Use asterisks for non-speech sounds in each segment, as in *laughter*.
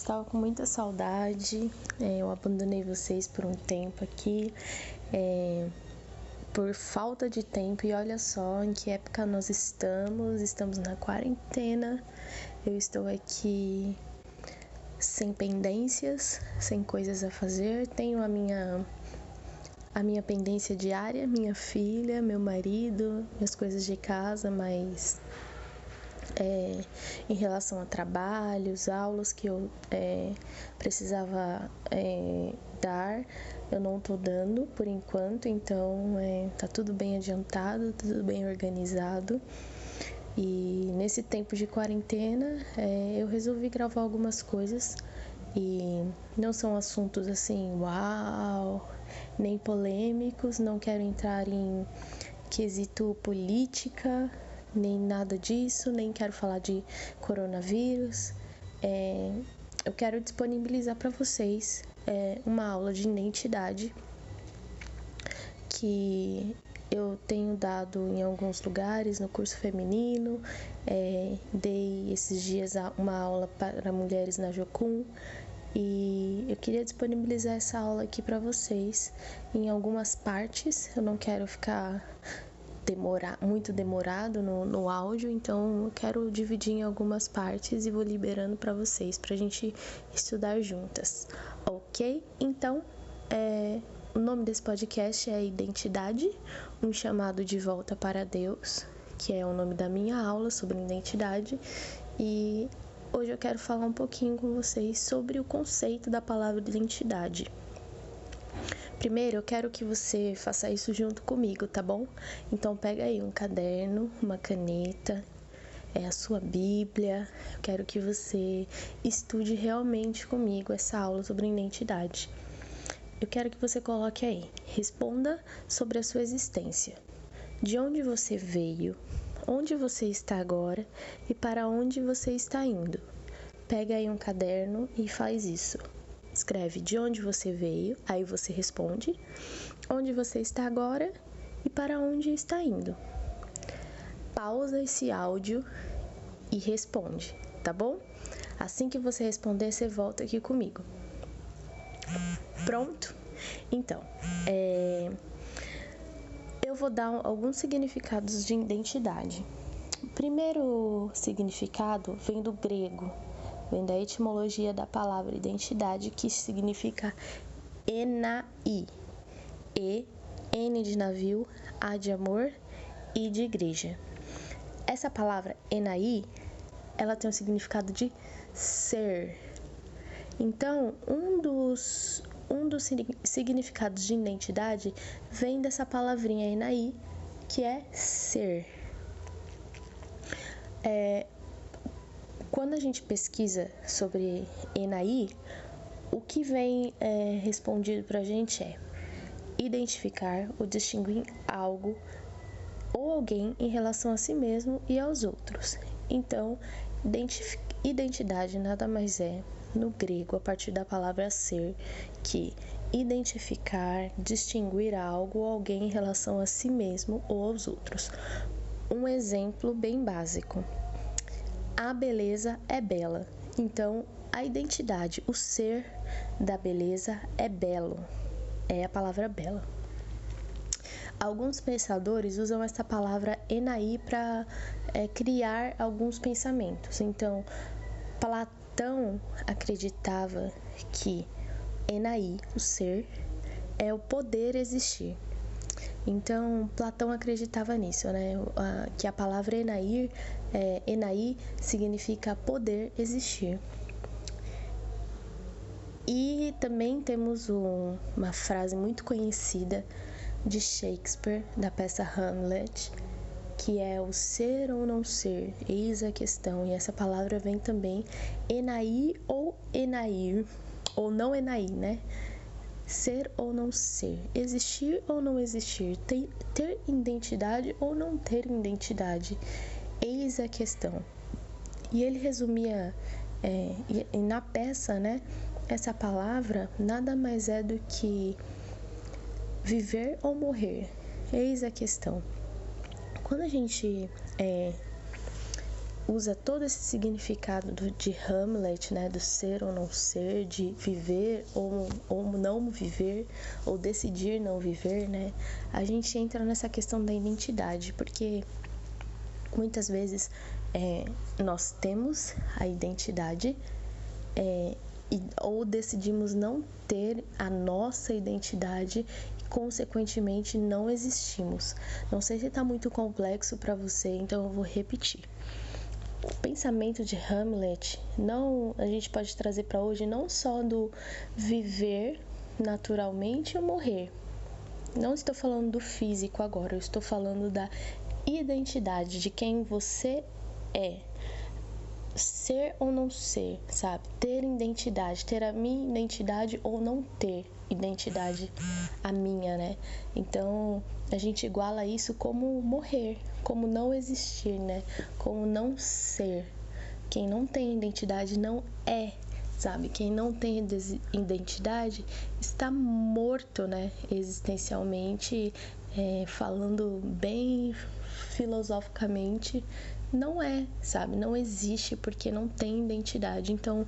estava com muita saudade. É, eu abandonei vocês por um tempo aqui, é, por falta de tempo. E olha só em que época nós estamos. Estamos na quarentena. Eu estou aqui sem pendências, sem coisas a fazer. Tenho a minha a minha pendência diária, minha filha, meu marido, minhas coisas de casa, mas é, em relação a trabalhos, aulas que eu é, precisava é, dar, eu não estou dando por enquanto, então é, tá tudo bem adiantado, tudo bem organizado. E nesse tempo de quarentena, é, eu resolvi gravar algumas coisas e não são assuntos assim, uau, nem polêmicos, não quero entrar em quesito política, nem nada disso, nem quero falar de coronavírus. É, eu quero disponibilizar para vocês é, uma aula de identidade que eu tenho dado em alguns lugares no curso feminino, é, dei esses dias uma aula para mulheres na Jocum e eu queria disponibilizar essa aula aqui para vocês em algumas partes. Eu não quero ficar demorar, muito demorado no, no áudio, então eu quero dividir em algumas partes e vou liberando para vocês, para a gente estudar juntas, ok? Então, é, o nome desse podcast é Identidade, um chamado de volta para Deus, que é o nome da minha aula sobre identidade, e hoje eu quero falar um pouquinho com vocês sobre o conceito da palavra identidade. Primeiro, eu quero que você faça isso junto comigo, tá bom? Então pega aí um caderno, uma caneta, é a sua Bíblia. Eu quero que você estude realmente comigo essa aula sobre identidade. Eu quero que você coloque aí, responda sobre a sua existência. De onde você veio, onde você está agora e para onde você está indo. Pega aí um caderno e faz isso escreve de onde você veio, aí você responde onde você está agora e para onde está indo. Pausa esse áudio e responde, tá bom? Assim que você responder, você volta aqui comigo. Pronto? Então, é... eu vou dar alguns significados de identidade. O primeiro significado vem do grego vem da etimologia da palavra identidade, que significa enai. E, N de navio, A de amor e de igreja. Essa palavra enai, ela tem o significado de ser. Então, um dos, um dos significados de identidade vem dessa palavrinha enai, que é ser. É, quando a gente pesquisa sobre ENAI, o que vem é, respondido para a gente é identificar ou distinguir algo ou alguém em relação a si mesmo e aos outros. Então, identidade nada mais é, no grego, a partir da palavra ser, que identificar, distinguir algo ou alguém em relação a si mesmo ou aos outros. Um exemplo bem básico a beleza é bela. Então, a identidade, o ser da beleza é belo. É a palavra bela. Alguns pensadores usam essa palavra enai para é, criar alguns pensamentos. Então, Platão acreditava que enai, o ser, é o poder existir. Então, Platão acreditava nisso, né? Que a palavra Enair, é, Enai, significa poder existir. E também temos um, uma frase muito conhecida de Shakespeare, da peça Hamlet, que é o ser ou não ser, eis a questão. E essa palavra vem também Enai ou Enair, ou não Enai, né? Ser ou não ser, existir ou não existir, ter, identidade ou não ter identidade. Eis a questão. E ele resumia é, e, na peça, né? Essa palavra nada mais é do que viver ou morrer. Eis a questão. Quando a gente é, usa todo esse significado do, de Hamlet, né, do ser ou não ser, de viver ou, ou não viver, ou decidir não viver, né, a gente entra nessa questão da identidade, porque muitas vezes é, nós temos a identidade é, e, ou decidimos não ter a nossa identidade e, consequentemente, não existimos. Não sei se está muito complexo para você, então eu vou repetir pensamento de Hamlet não a gente pode trazer para hoje não só do viver naturalmente ou morrer. Não estou falando do físico agora, eu estou falando da identidade de quem você é. Ser ou não ser, sabe? Ter identidade, ter a minha identidade ou não ter identidade a minha, né? Então, a gente iguala isso como morrer, como não existir, né? Como não ser. Quem não tem identidade não é, sabe? Quem não tem identidade está morto, né? Existencialmente, é, falando bem filosoficamente, não é, sabe? Não existe porque não tem identidade. Então,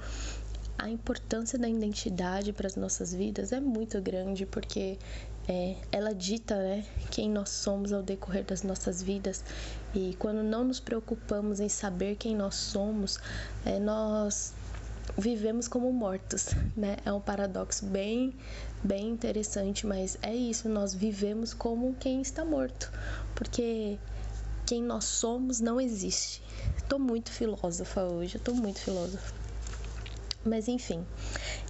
a importância da identidade para as nossas vidas é muito grande porque é, ela dita né, quem nós somos ao decorrer das nossas vidas e quando não nos preocupamos em saber quem nós somos, é, nós vivemos como mortos, *laughs* né? É um paradoxo bem, bem interessante, mas é isso, nós vivemos como quem está morto, porque quem nós somos não existe. Tô muito filósofa hoje, eu tô muito filósofa. Mas enfim,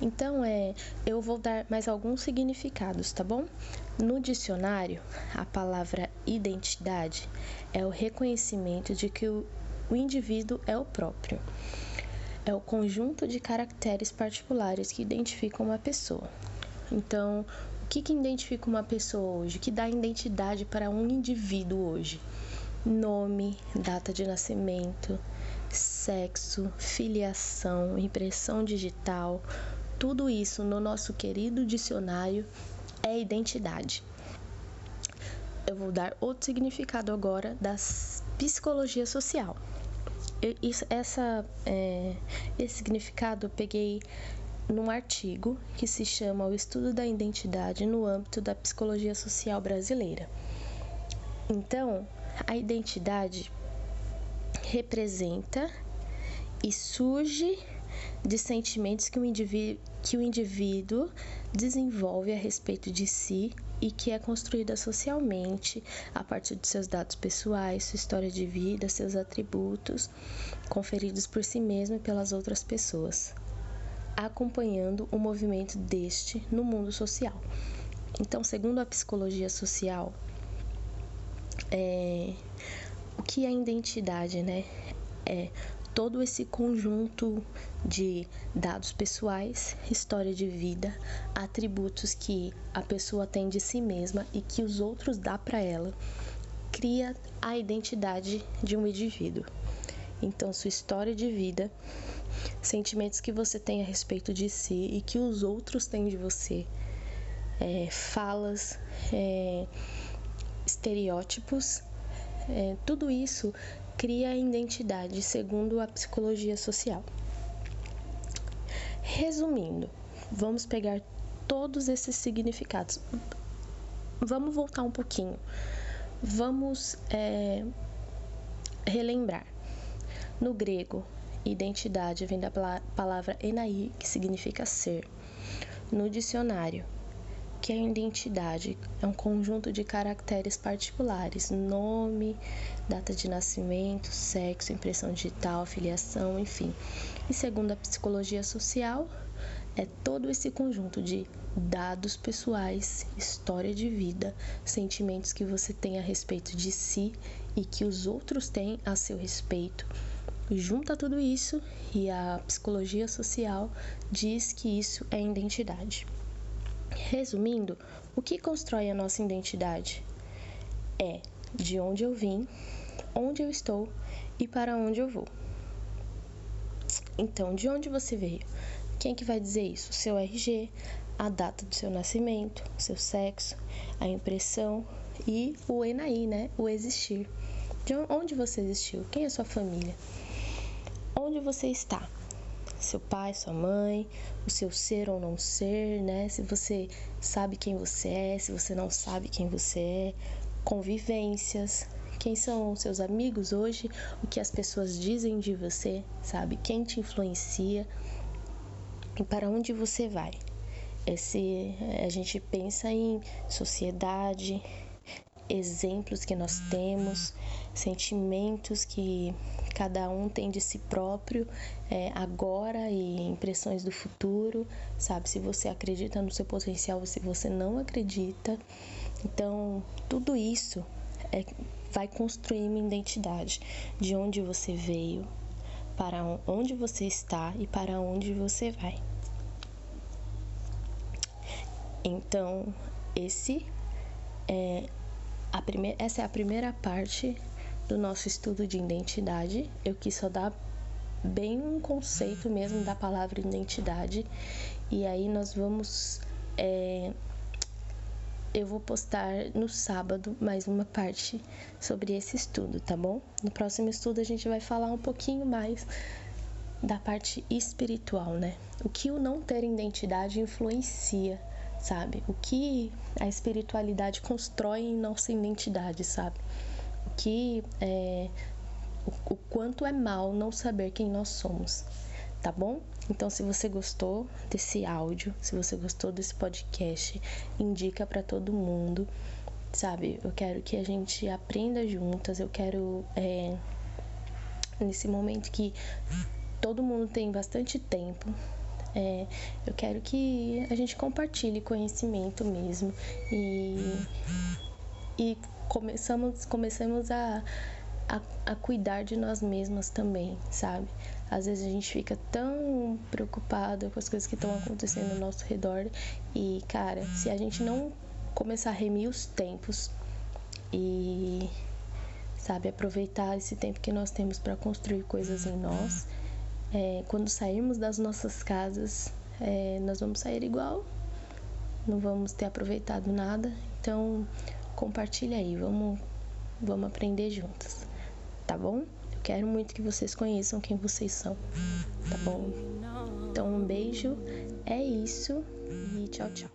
então é, eu vou dar mais alguns significados, tá bom? No dicionário, a palavra identidade é o reconhecimento de que o, o indivíduo é o próprio. É o conjunto de caracteres particulares que identificam uma pessoa. Então, o que, que identifica uma pessoa hoje? O que dá identidade para um indivíduo hoje? Nome, data de nascimento, sexo, filiação, impressão digital, tudo isso no nosso querido dicionário é identidade. Eu vou dar outro significado agora da psicologia social. Isso, essa, é, esse significado eu peguei num artigo que se chama O Estudo da Identidade no âmbito da psicologia social brasileira. Então, a identidade representa e surge de sentimentos que o, indivíduo, que o indivíduo desenvolve a respeito de si e que é construída socialmente a partir de seus dados pessoais, sua história de vida, seus atributos conferidos por si mesmo e pelas outras pessoas, acompanhando o movimento deste no mundo social. Então, segundo a psicologia social, é, o que é identidade, né? É todo esse conjunto de dados pessoais, história de vida, atributos que a pessoa tem de si mesma e que os outros dá para ela, cria a identidade de um indivíduo. Então, sua história de vida, sentimentos que você tem a respeito de si e que os outros têm de você, é, falas, é, estereótipos é, tudo isso cria a identidade, segundo a psicologia social. Resumindo, vamos pegar todos esses significados. Vamos voltar um pouquinho. Vamos é, relembrar. No grego, identidade vem da palavra enai, que significa ser. No dicionário, que a identidade é um conjunto de caracteres particulares, nome, data de nascimento, sexo, impressão digital, filiação, enfim. E segundo a psicologia social, é todo esse conjunto de dados pessoais, história de vida, sentimentos que você tem a respeito de si e que os outros têm a seu respeito. Junta tudo isso e a psicologia social diz que isso é identidade. Resumindo, o que constrói a nossa identidade é de onde eu vim, onde eu estou e para onde eu vou. Então, de onde você veio? Quem é que vai dizer isso? Seu RG, a data do seu nascimento, seu sexo, a impressão e o ENAI, né? O existir. De onde você existiu? Quem é sua família? onde você está. Seu pai, sua mãe, o seu ser ou não ser, né? Se você sabe quem você é, se você não sabe quem você é, convivências, quem são seus amigos hoje, o que as pessoas dizem de você, sabe? Quem te influencia e para onde você vai. Esse, a gente pensa em sociedade, exemplos que nós temos, sentimentos que cada um tem de si próprio é, agora e impressões do futuro, sabe? Se você acredita no seu potencial ou se você não acredita. Então, tudo isso é, vai construir uma identidade de onde você veio, para onde você está e para onde você vai. Então, esse é primeira, essa é a primeira parte do nosso estudo de identidade. Eu quis só dar bem um conceito mesmo da palavra identidade e aí nós vamos é, eu vou postar no sábado mais uma parte sobre esse estudo, tá bom? No próximo estudo a gente vai falar um pouquinho mais da parte espiritual, né? O que o não ter identidade influencia, sabe? O que a espiritualidade constrói em nossa identidade, sabe? O que é, o, quanto é mal não saber quem nós somos, tá bom? Então, se você gostou desse áudio, se você gostou desse podcast, indica para todo mundo, sabe? Eu quero que a gente aprenda juntas, eu quero, é, nesse momento que todo mundo tem bastante tempo, é, eu quero que a gente compartilhe conhecimento mesmo e, e começamos, comecemos a, a, a cuidar de nós mesmas também, sabe? Às vezes a gente fica tão preocupado com as coisas que estão acontecendo ao nosso redor e, cara, se a gente não começar a remir os tempos e, sabe, aproveitar esse tempo que nós temos para construir coisas em nós, é, quando sairmos das nossas casas, é, nós vamos sair igual, não vamos ter aproveitado nada. Então, compartilha aí, vamos, vamos aprender juntas, tá bom? Quero muito que vocês conheçam quem vocês são, tá bom? Então, um beijo, é isso e tchau, tchau.